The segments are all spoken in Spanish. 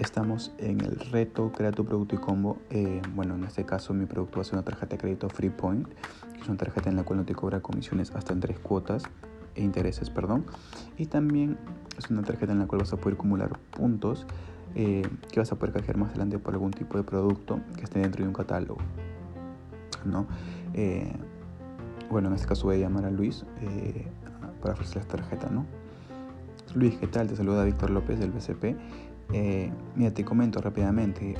estamos en el reto Crea tu producto y combo. Eh, bueno, en este caso mi producto va a ser una tarjeta de crédito FreePoint, que es una tarjeta en la cual no te cobra comisiones hasta en tres cuotas e intereses, perdón. Y también es una tarjeta en la cual vas a poder acumular puntos eh, que vas a poder canjear más adelante por algún tipo de producto que esté dentro de un catálogo. ¿no? Eh, bueno, en este caso voy a llamar a Luis para ofrecer la tarjeta, ¿no? Luis, ¿qué tal? Te saluda Víctor López del BCP eh, mira, te comento rápidamente.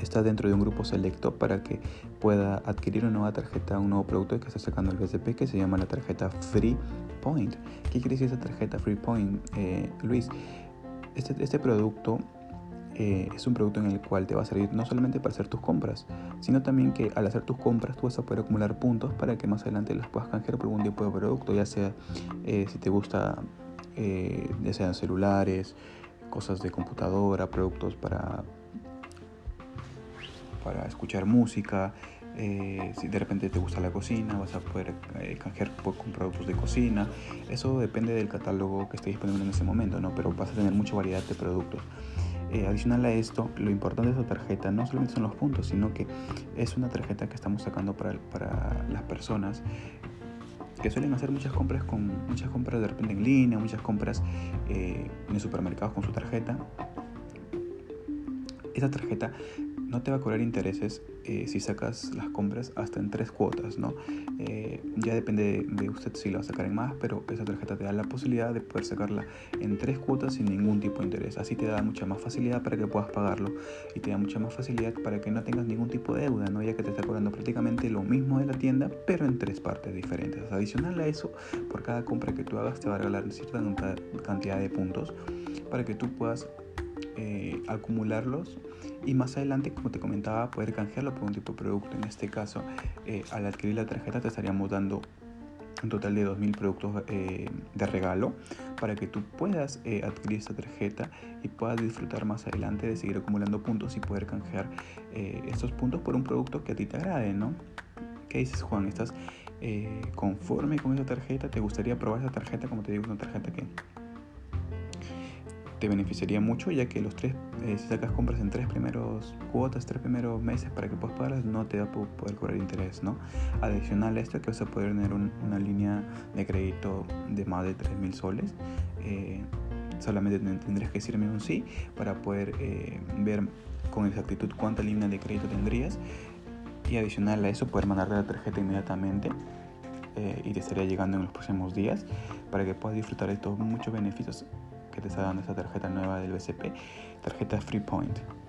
está dentro de un grupo selecto para que pueda adquirir una nueva tarjeta, un nuevo producto que está sacando el BCP que se llama la tarjeta Free Point. ¿Qué quiere decir esa tarjeta Free Point, eh, Luis? Este, este producto eh, es un producto en el cual te va a servir no solamente para hacer tus compras, sino también que al hacer tus compras tú vas a poder acumular puntos para que más adelante las puedas canjear por algún tipo de producto, ya sea si te gusta eh, ya sean celulares, cosas de computadora, productos para, para escuchar música. Eh, si de repente te gusta la cocina, vas a poder eh, canjear con productos de cocina. Eso depende del catálogo que esté disponible en ese momento, ¿no? pero vas a tener mucha variedad de productos. adicional a esto, lo importante de esa tarjeta no solamente son los puntos, sino que es una tarjeta que estamos sacando para, para las personas que suelen hacer muchas compras con muchas compras de repente en línea, muchas compras eh, en supermercados con su tarjeta. Esa tarjeta no te va a cobrar intereses eh, si sacas las compras hasta en tres cuotas, ¿no? Eh, ya depende de, usted si lo va a sacar en más, pero esa tarjeta te da la posibilidad de poder sacarla en tres cuotas sin ningún tipo de interés. Así te da mucha más facilidad para que puedas pagarlo y te da mucha más facilidad para que no tengas ningún tipo de deuda, ¿no? Ya que te está cobrando prácticamente lo mismo de la tienda, pero en tres partes diferentes. Adicional a eso, por cada compra que tú hagas te va a regalar cierta cantidad de puntos para que tú puedas eh, acumularlos y más adelante, como te comentaba, poder canjearlo por un tipo de producto. En este caso, eh, al adquirir la tarjeta te estaríamos dando un total de 2.000 productos eh, de regalo para que tú puedas adquirir esta tarjeta y puedas disfrutar más adelante de seguir acumulando puntos y poder canjear estos puntos por un producto que a ti te agrade, ¿no? ¿Qué dices, Juan? ¿Estás conforme con esa tarjeta? ¿Te gustaría probar esa tarjeta? Como te digo, una tarjeta que te beneficiaría mucho ya que los tres, eh, si sacas compras en tres primeros cuotas, tres primeros meses para que puedas pagarlas, no te va a poder cobrar interés, ¿no? Adicional a esto que vas a poder tener una línea de crédito de más de 3.000 soles. Eh, solamente tendrías que decirme un sí para poder eh, ver con exactitud cuánta línea de crédito tendrías y adicional a eso poder mandarte la tarjeta inmediatamente y te estaría llegando en los próximos días para que puedas disfrutar de todos muchos beneficios que te está dando esta tarjeta nueva del BCP, tarjeta FreePoint.